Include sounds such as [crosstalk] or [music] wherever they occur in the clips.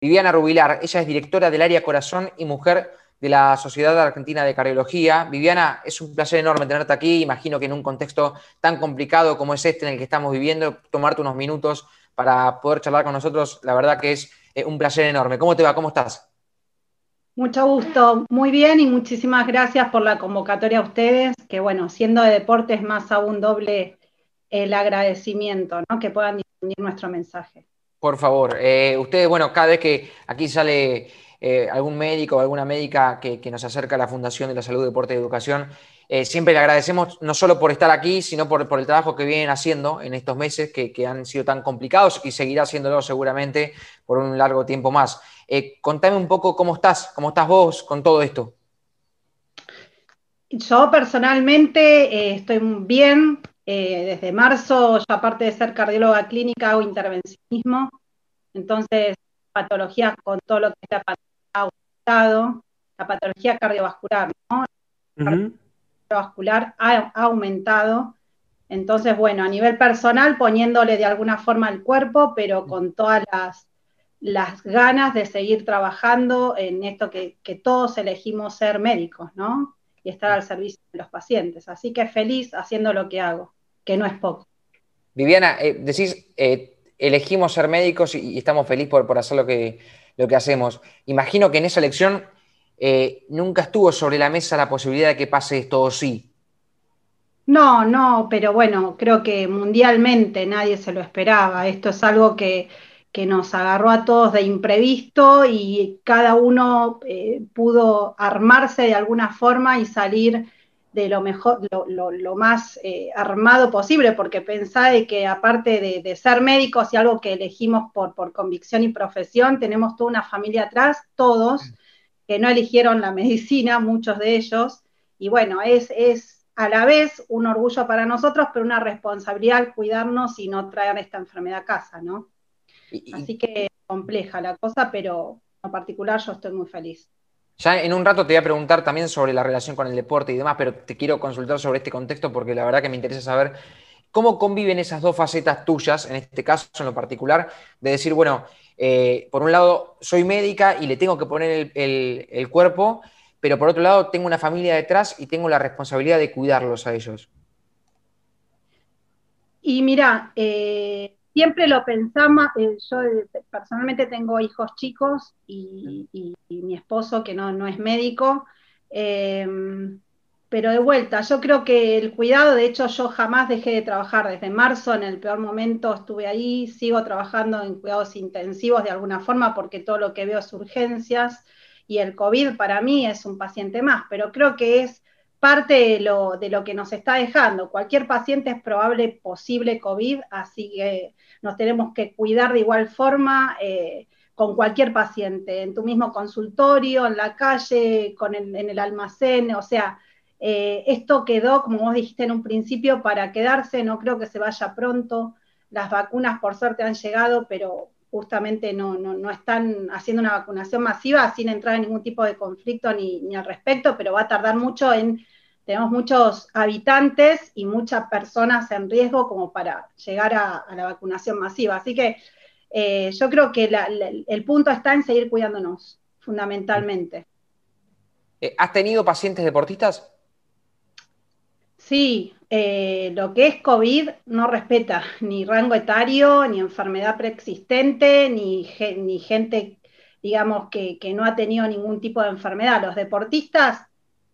Viviana Rubilar. Ella es directora del área Corazón y Mujer de la Sociedad Argentina de Cardiología. Viviana, es un placer enorme tenerte aquí. Imagino que en un contexto tan complicado como es este en el que estamos viviendo, tomarte unos minutos para poder charlar con nosotros, la verdad que es eh, un placer enorme. ¿Cómo te va? ¿Cómo estás? Mucho gusto, muy bien y muchísimas gracias por la convocatoria a ustedes, que bueno, siendo de deportes más aún doble el agradecimiento, ¿no? Que puedan difundir nuestro mensaje. Por favor, eh, ustedes, bueno, cada vez que aquí sale eh, algún médico o alguna médica que, nos acerca a la Fundación de la Salud, Deporte y Educación, eh, siempre le agradecemos no solo por estar aquí, sino por, el trabajo que vienen haciendo en estos meses que, han sido tan complicados y seguirá haciéndolo seguramente por un largo tiempo más. contame un poco cómo estás, cómo estás vos con todo esto. Yo personalmente estoy bien, eh, desde marzo, yo aparte de ser cardióloga clínica, hago intervencionismo, entonces patología con todo lo que está aumentado, la patología cardiovascular, ¿no? cardiovascular ha, aumentado. Entonces, bueno, a nivel personal, poniéndole de alguna forma al cuerpo, pero con todas las, las ganas de seguir trabajando en esto que, que todos elegimos ser médicos, ¿no? Y estar al servicio de los pacientes. Así que feliz haciendo lo que hago que no es poco. Viviana, eh, decís, eh, elegimos ser médicos y, estamos felices por, hacer lo que, lo que hacemos. Imagino que en esa elección eh, nunca estuvo sobre la mesa la posibilidad de que pase esto o sí. No, no, pero bueno, creo que mundialmente nadie se lo esperaba. Esto es algo que, que nos agarró a todos de imprevisto y cada uno pudo armarse de alguna forma y salir de lo mejor, lo, más eh, armado posible, porque pensá que aparte de, ser médicos y algo que elegimos por, por convicción y profesión, tenemos toda una familia atrás, todos, que no eligieron la [laughs] medicina, muchos de ellos, y bueno, es, es a la vez un orgullo para nosotros, pero una responsabilidad cuidarnos y no traer esta enfermedad a casa, ¿no? Así que compleja la cosa, pero en particular yo estoy muy feliz. Ya en un rato te voy a preguntar también sobre la relación con el deporte y demás, pero te quiero consultar sobre este contexto porque la verdad que me interesa saber cómo conviven esas dos facetas tuyas, en este caso en lo particular, de decir, bueno, eh, por un lado soy médica y le tengo que poner el, cuerpo, pero por otro lado tengo una familia detrás y tengo la responsabilidad de cuidarlos a ellos. Y mira, eh, siempre lo pensamos, eh, yo eh, personalmente tengo hijos chicos y, mi esposo que no, es médico, em, pero de vuelta, yo creo que el cuidado, de hecho yo jamás dejé de trabajar. Desde marzo, en el peor momento estuve ahí, sigo trabajando en cuidados intensivos de alguna forma porque todo lo que veo es urgencias y el COVID para mí es un paciente más, pero creo que es parte de lo, que nos está dejando. Cualquier paciente es probable posible COVID, así que nos tenemos que cuidar de igual forma eh, con cualquier paciente, en tu mismo consultorio, en la calle, con en el almacén, o sea, eh, esto quedó, como vos dijiste en un principio, para quedarse, no creo que se vaya pronto. Las vacunas, por suerte, han llegado, pero justamente no, no, están haciendo una vacunación masiva sin entrar en ningún tipo de conflicto ni, ni al respecto, pero va a tardar mucho en tenemos muchos habitantes y muchas personas en riesgo como para llegar a, la vacunación masiva. Así que eh, yo creo que el punto está en seguir cuidándonos, fundamentalmente. Eh, ¿Has tenido pacientes deportistas? Sí, eh, lo que es COVID no respeta ni rango etario, ni enfermedad preexistente, ni, ni gente, digamos, que, que, no ha tenido ningún tipo de enfermedad. Los deportistas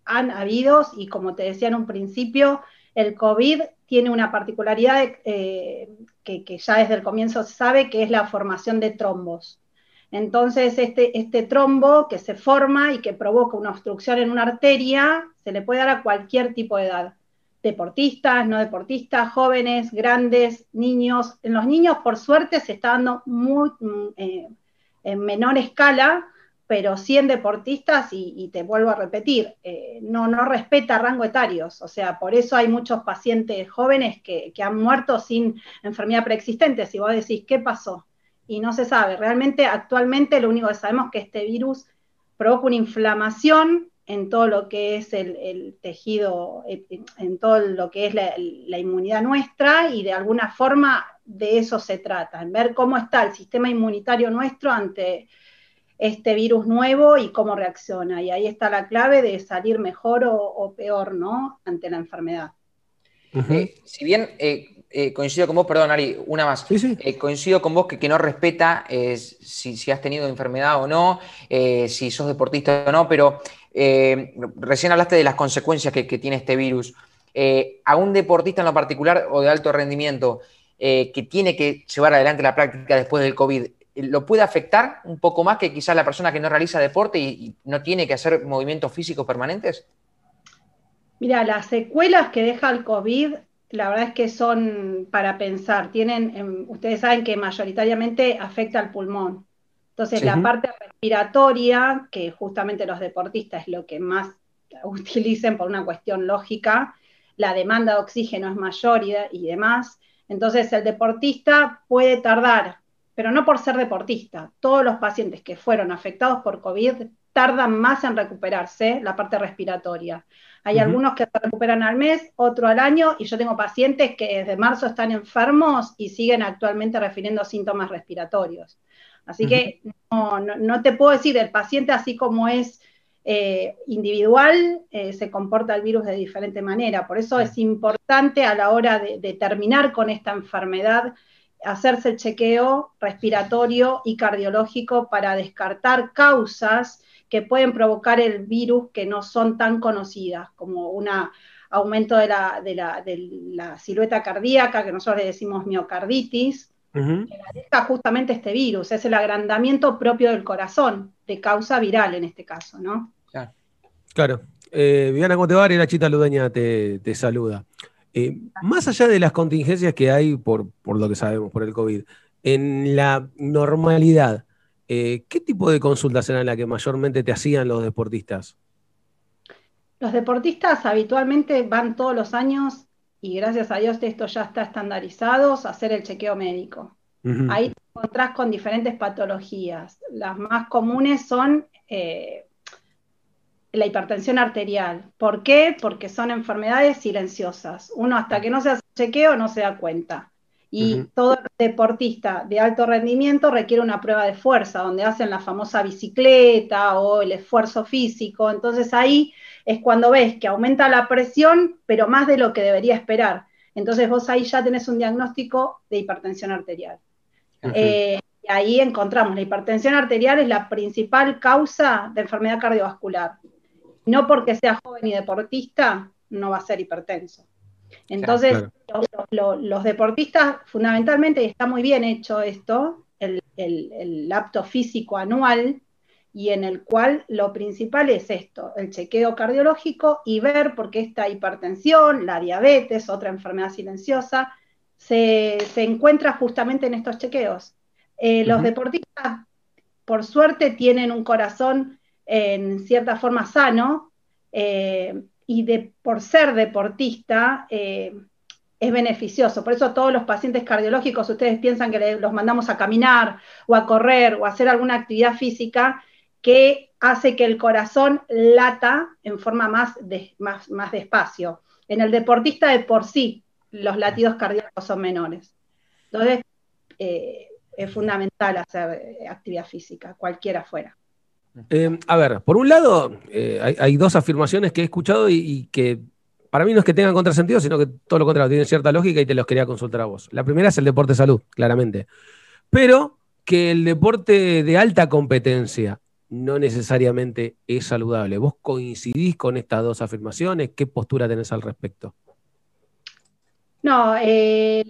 han habido, y como te decía en un principio, el COVID tiene una particularidad eh, que, ya desde el comienzo se sabe, que es la formación de trombos. Entonces, este, este trombo que se forma y que provoca una obstrucción en una arteria, se le puede dar a cualquier tipo de edad. Deportistas, no deportistas, jóvenes, grandes, niños. En los niños, por suerte, se está dando muy, mm, eh, en menor escala, pero 100 deportistas, y, te vuelvo a repetir, eh, no, no respeta rango etarios, o sea, por eso hay muchos pacientes jóvenes que, han muerto sin enfermedad preexistente, si vos decís, ¿qué pasó? Y no se sabe, realmente actualmente lo único que sabemos es que este virus provoca una inflamación en todo lo que es el, tejido, en todo lo que es la, la inmunidad nuestra, y de alguna forma de eso se trata, en ver cómo está el sistema inmunitario nuestro ante este virus nuevo y cómo reacciona. Y ahí está la clave de salir mejor o, peor, ¿no? Ante la enfermedad. Eh, si bien eh, eh, coincido con vos, perdón, Ari, una más. coincido con vos que, no respeta si, has tenido enfermedad o no, si sos deportista o no, pero recién hablaste de las consecuencias que, tiene este virus. a un deportista en lo particular o de alto rendimiento que tiene que llevar adelante la práctica después del COVID, lo puede afectar un poco más que quizás la persona que no realiza deporte y, no tiene que hacer movimientos físicos permanentes? Mira, las secuelas que deja el COVID, la verdad es que son para pensar. Tienen, em, ustedes saben que mayoritariamente afecta al pulmón. Entonces, la parte respiratoria, que justamente los deportistas es lo que más [laughs] utilicen por una cuestión lógica, la demanda de oxígeno es mayor y demás. Entonces, el deportista puede tardar pero no por ser deportista. Todos los pacientes que fueron afectados por COVID tardan más en recuperarse la parte respiratoria. Hay algunos que se recuperan al mes, otro al año, y yo tengo pacientes que desde marzo están enfermos y siguen actualmente refiriendo síntomas respiratorios. Así que no, te puedo decir, el paciente así como es eh, individual, eh, se comporta el virus de diferente manera. Por eso es importante a la hora de terminar con esta enfermedad hacerse el chequeo respiratorio y cardiológico para descartar causas que pueden provocar el virus que no son tan conocidas, como un aumento de la, de, la, silueta cardíaca, que nosotros le decimos miocarditis, que la deja justamente este virus, es el agrandamiento propio del corazón, de causa viral en este caso, ¿no? Claro. Eh, Viviana, ¿cómo te va? la Chita Ludeña te, te saluda. Eh, más allá de las contingencias que hay por, lo que sabemos, por el COVID, en la normalidad, eh, ¿qué tipo de consultas eran las que mayormente te hacían los deportistas? Los deportistas habitualmente van todos los años, y gracias a Dios esto ya está estandarizado, hacer el chequeo médico. Ahí te encontrás con diferentes patologías. Las más comunes son eh, la hipertensión arterial. ¿Por qué? Porque son enfermedades silenciosas. Uno hasta que no se hace chequeo no se da cuenta. Y todo deportista de alto rendimiento requiere una prueba de fuerza, donde hacen la famosa bicicleta o el esfuerzo físico. Entonces ahí es cuando ves que aumenta la presión, pero más de lo que debería esperar. Entonces vos ahí ya tenés un diagnóstico de hipertensión arterial. Eh, y ahí encontramos, la hipertensión arterial es la principal causa de enfermedad cardiovascular no porque sea joven y deportista, no va a ser hipertenso. Entonces, Los, deportistas, fundamentalmente, y está muy bien hecho esto, el, el, apto físico anual, y en el cual lo principal es esto, el chequeo cardiológico y ver por qué esta hipertensión, la diabetes, otra enfermedad silenciosa, se, encuentra justamente en estos chequeos. Eh, los deportistas, por suerte, tienen un corazón en cierta forma sano eh, y de, por ser deportista eh, es beneficioso. Por eso todos los pacientes cardiológicos, ustedes piensan que los mandamos a caminar o a correr o a hacer alguna actividad física que hace que el corazón lata en forma más, más, más despacio. En el deportista de por sí, los latidos cardíacos son menores. Entonces, eh, es fundamental hacer actividad física, cualquiera fuera. Eh, a ver, por un lado, eh, hay, dos afirmaciones que he escuchado y, que para mí no es que tengan contrasentido, sino que todo lo contrario, tienen cierta lógica y te los quería consultar a vos. La primera es el deporte de salud, claramente. Pero que el deporte de alta competencia no necesariamente es saludable. ¿Vos coincidís con estas dos afirmaciones? ¿Qué postura tenés al respecto? No, eh,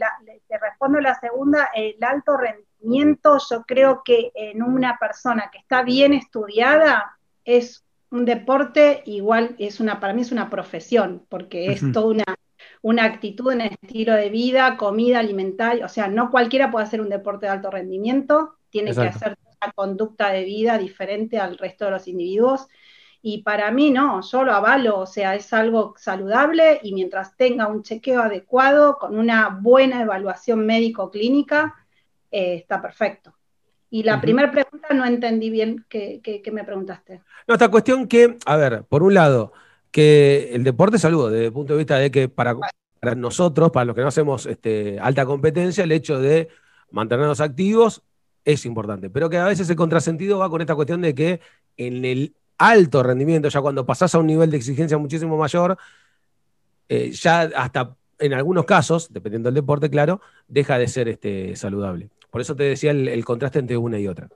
te respondo la segunda, el alto rendimiento yo creo que en una persona que está bien estudiada es un deporte igual, es una, para mí es una profesión, porque es toda una, una actitud, un estilo de vida, comida, alimentaria, o sea, no cualquiera puede hacer un deporte de alto rendimiento, tiene que hacer una conducta de vida diferente al resto de los individuos. Y para mí no, yo lo avalo, o sea, es algo saludable y mientras tenga un chequeo adecuado, con una buena evaluación médico-clínica, eh, está perfecto. Y la primera pregunta no entendí bien qué, me preguntaste. No, esta cuestión que, a ver, por un lado, que el deporte salud, desde el punto de vista de que para, nosotros, para los que no hacemos este, alta competencia, el hecho de mantenernos activos es importante, pero que a veces el contrasentido va con esta cuestión de que en el alto rendimiento, ya cuando pasás a un nivel de exigencia muchísimo mayor, eh, ya hasta en algunos casos, dependiendo del deporte, claro, deja de ser este, saludable. Por eso te decía el, contraste entre una y otra.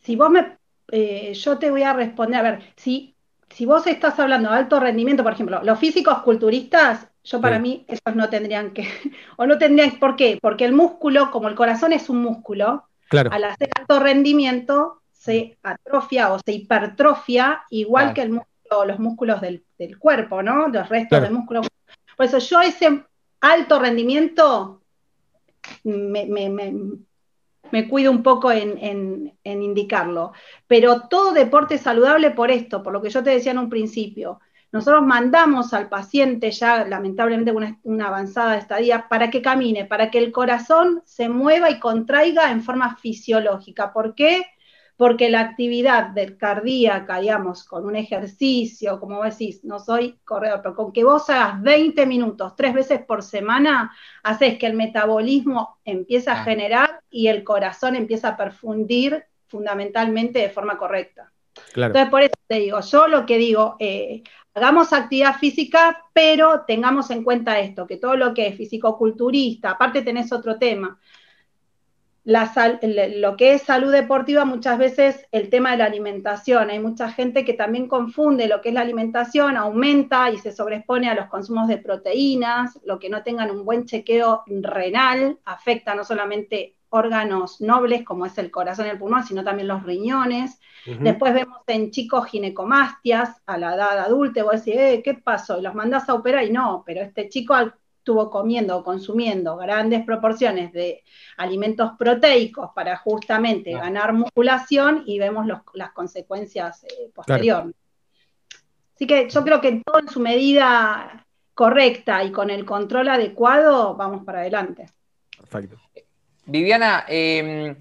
Si vos me, eh, yo te voy a responder, a ver, si, si vos estás hablando de alto rendimiento, por ejemplo, los físicos culturistas, yo para mí esos no tendrían que, [laughs] o no tendrían, ¿por qué? Porque el músculo, como el corazón es un músculo, al hacer alto rendimiento se atrofia o se hipertrofia igual que el músculo, los músculos del, cuerpo, ¿no? Los restos del músculo. Por eso yo ese alto rendimiento me, cuido un poco en, indicarlo. Pero todo deporte es saludable por esto, por lo que yo te decía en un principio. Nosotros mandamos al paciente ya, lamentablemente, una, una avanzada estadía, para que camine, para que el corazón se mueva y contraiga en forma fisiológica. ¿Por qué? porque la actividad del cardíaca, digamos, con un ejercicio, como vos decís, no soy corredor, pero con que vos hagas 20 minutos tres veces por semana, haces que el metabolismo empiece a generar y el corazón empieza a perfundir fundamentalmente de forma correcta. Entonces, por eso te digo, yo lo que digo, eh, hagamos actividad física, pero tengamos en cuenta esto, que todo lo que es fisicoculturista, aparte tenés otro tema, lo que es salud deportiva, muchas veces el tema de la alimentación. Hay mucha gente que también confunde lo que es la alimentación, aumenta y se sobreexpone a los consumos de proteínas, lo que no tengan un buen chequeo renal, afecta no solamente órganos nobles como es el corazón y el pulmón, sino también los riñones. Después vemos en chicos ginecomastias a la edad adulta, vos decís, eh, ¿qué pasó? Y los mandás a operar y no, pero este chico estuvo comiendo o consumiendo grandes proporciones de alimentos proteicos para justamente ganar musculación y vemos las consecuencias eh, posteriores. Así que yo creo que todo en su medida correcta y con el control adecuado, vamos para adelante. Perfecto. Viviana, em,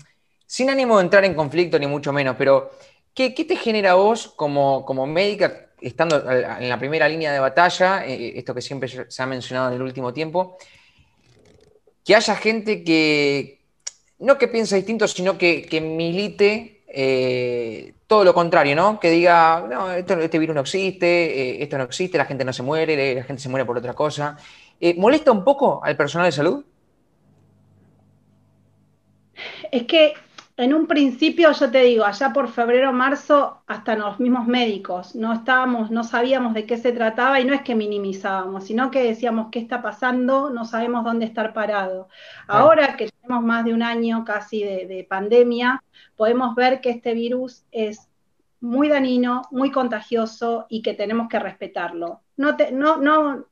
sin ánimo de entrar en conflicto ni mucho menos, pero ¿qué, te genera vos como, como médica estando en la primera línea de batalla, eh, eh, esto que siempre se ha mencionado en el último tiempo, que haya gente que, no que piense distinto, sino que, milite eh, todo lo contrario, ¿no? Que diga, no, este virus no existe, esto no existe, la gente no se muere, la gente se muere por otra cosa. ¿Molesta un poco al personal de salud? Es que en un principio, yo te digo, allá por febrero, marzo, hasta los mismos médicos, no estábamos, no sabíamos de qué se trataba y no es que minimizábamos, sino que decíamos qué está pasando, no sabemos dónde estar parado. Ahora que tenemos más de un año casi de, pandemia, podemos ver que este virus es muy dañino, muy contagioso y que tenemos que respetarlo. No, no, no,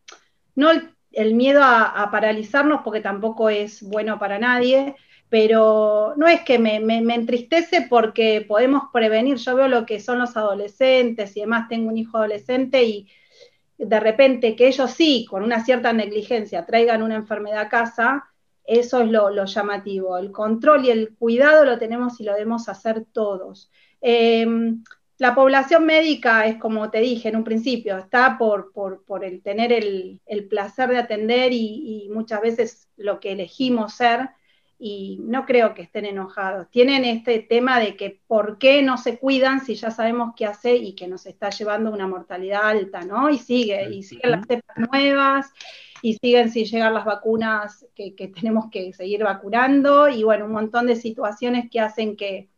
no el, miedo a paralizarnos porque tampoco es bueno para nadie, pero no es que me, entristece porque podemos prevenir, yo veo lo que son los adolescentes y demás, tengo un hijo adolescente y de repente que ellos sí, con una cierta negligencia, traigan una enfermedad a casa, eso es lo, llamativo. El control y el cuidado lo tenemos y lo debemos hacer todos. Em, la población médica es como te dije en un principio, está por, el tener el, placer de atender y, muchas veces lo que elegimos ser, y no creo que estén enojados. Tienen este tema de que por qué no se cuidan si ya sabemos qué hace y que nos está llevando una mortalidad alta, ¿no? Y sigue, y siguen las cepas nuevas, y siguen sin llegar las vacunas que, tenemos que seguir vacunando, y bueno, un montón de situaciones que hacen que,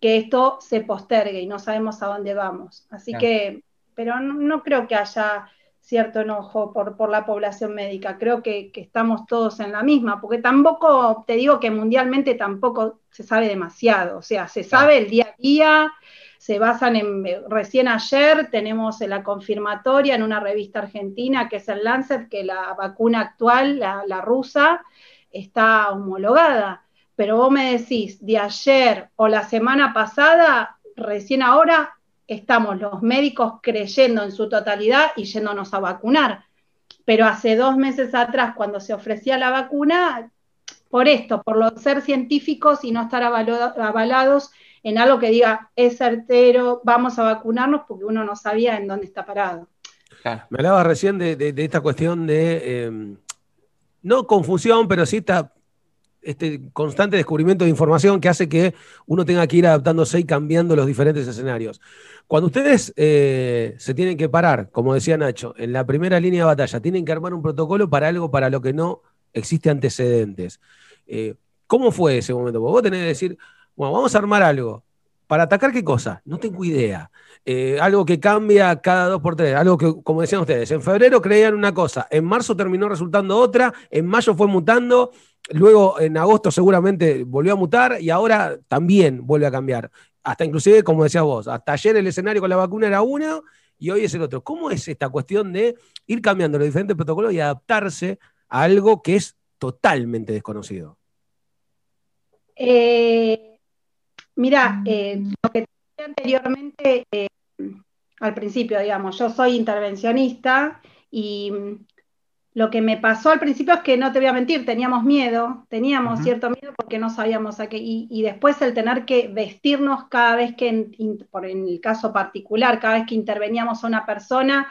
esto se postergue y no sabemos a dónde vamos. Así que, pero no creo que haya cierto enojo por, por la población médica. Creo que, estamos todos en la misma, porque tampoco, te digo que mundialmente tampoco se sabe demasiado, o sea, se sabe el día a día, se basan en, recién ayer tenemos la confirmatoria en una revista argentina que es el Lancet, que la vacuna actual, la, la rusa, está homologada. Pero vos me decís, de ayer o la semana pasada, recién ahora estamos los médicos creyendo en su totalidad y yéndonos a vacunar. Pero hace dos meses atrás, cuando se ofrecía la vacuna, por esto, por lo ser científicos y no estar avalados en algo que diga es certero, vamos a vacunarnos porque uno no sabía en dónde está parado. Me hablaba recién de, esta cuestión de, em, no confusión, pero sí esta este constante descubrimiento de información que hace que uno tenga que ir adaptándose y cambiando los diferentes escenarios. Cuando ustedes eh, se tienen que parar, como decía Nacho, en la primera línea de batalla, tienen que armar un protocolo para algo para lo que no existe antecedentes. Eh, ¿Cómo fue ese momento? Vos tenés que decir, bueno, vamos a armar algo. ¿Para atacar qué cosa? No tengo idea. Eh, algo que cambia cada dos por tres. Algo que, como decían ustedes, en febrero creían una cosa, en marzo terminó resultando otra, en mayo fue mutando, luego en agosto seguramente volvió a mutar y ahora también vuelve a cambiar. Hasta inclusive, como decías vos, hasta ayer el escenario con la vacuna era uno y hoy es el otro. ¿Cómo es esta cuestión de ir cambiando los diferentes protocolos y adaptarse a algo que es totalmente desconocido? Eh, mira, eh, lo que te anteriormente, eh, al principio, digamos, yo soy intervencionista y lo que me pasó al principio es que no te voy a mentir, teníamos miedo, teníamos cierto miedo porque no sabíamos a qué, y, después el tener que vestirnos cada vez que, en, por en el caso particular, cada vez que interveníamos a una persona,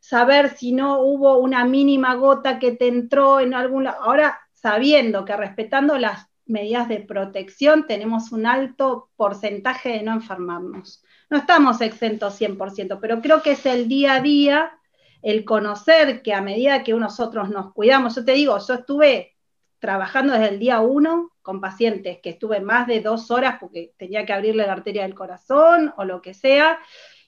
saber si no hubo una mínima gota que te entró en algún lado. Ahora, sabiendo que respetando las medidas de protección, tenemos un alto porcentaje de no enfermarnos. No estamos exentos 100%, pero creo que es el día a día el conocer que a medida que nosotros nos cuidamos, yo te digo, yo estuve trabajando desde el día uno con pacientes que estuve más de dos horas porque tenía que abrirle la arteria del corazón o lo que sea,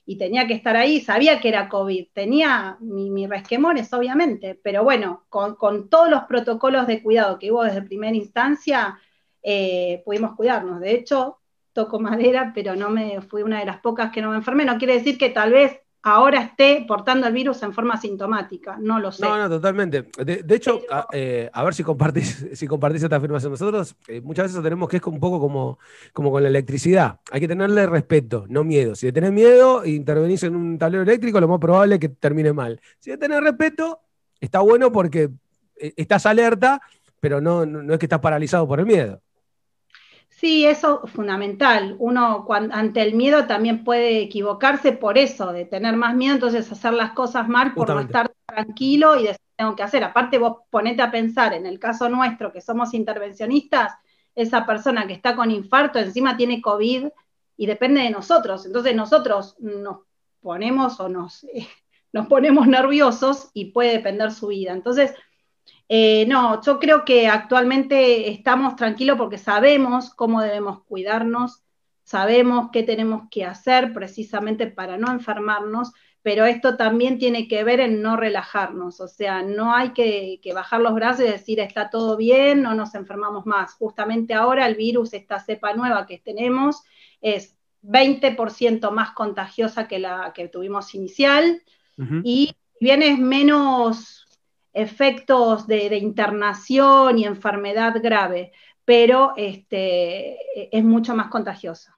y tenía que estar ahí, sabía que era COVID, tenía mis resquemores, obviamente, pero bueno, con, todos los protocolos de cuidado que hubo desde primera instancia, eh, pudimos cuidarnos. De hecho, toco madera, pero no me fui una de las pocas que no me enfermé. No quiere decir que tal vez ahora esté portando el virus en forma sintomática, no lo sé. No, no, totalmente. De, hecho, eh, a, ver si compartís, si compartís esta afirmación. Nosotros eh, muchas veces tenemos que es un poco como, como con la electricidad. Hay que tenerle respeto, no miedo. Si tenés miedo e intervenís en un tablero eléctrico, lo más probable es que termine mal. Si de tenés respeto, está bueno porque eh, estás alerta, pero no, no es que estás paralizado por el miedo. Sí, eso es fundamental. Uno ante el miedo también puede equivocarse por eso, de tener más miedo, entonces hacer las cosas mal por no estar tranquilo y decir tengo que hacer. Aparte vos ponete a pensar, en el caso nuestro, que somos intervencionistas, esa persona que está con infarto encima tiene COVID y depende de nosotros. Entonces nosotros nos ponemos o nos, [laughs] nos ponemos nerviosos y puede depender su vida. Entonces, eh, no, yo creo que actualmente estamos tranquilos porque sabemos cómo debemos cuidarnos, sabemos qué tenemos que hacer precisamente para no enfermarnos, pero esto también tiene que ver en no relajarnos, o sea, no hay que, bajar los brazos y decir está todo bien, no nos enfermamos más. Justamente ahora el virus, esta cepa nueva que tenemos, es 20% más contagiosa que la que tuvimos inicial y bien es menos efectos de, internación y enfermedad grave, pero este, es mucho más contagiosa.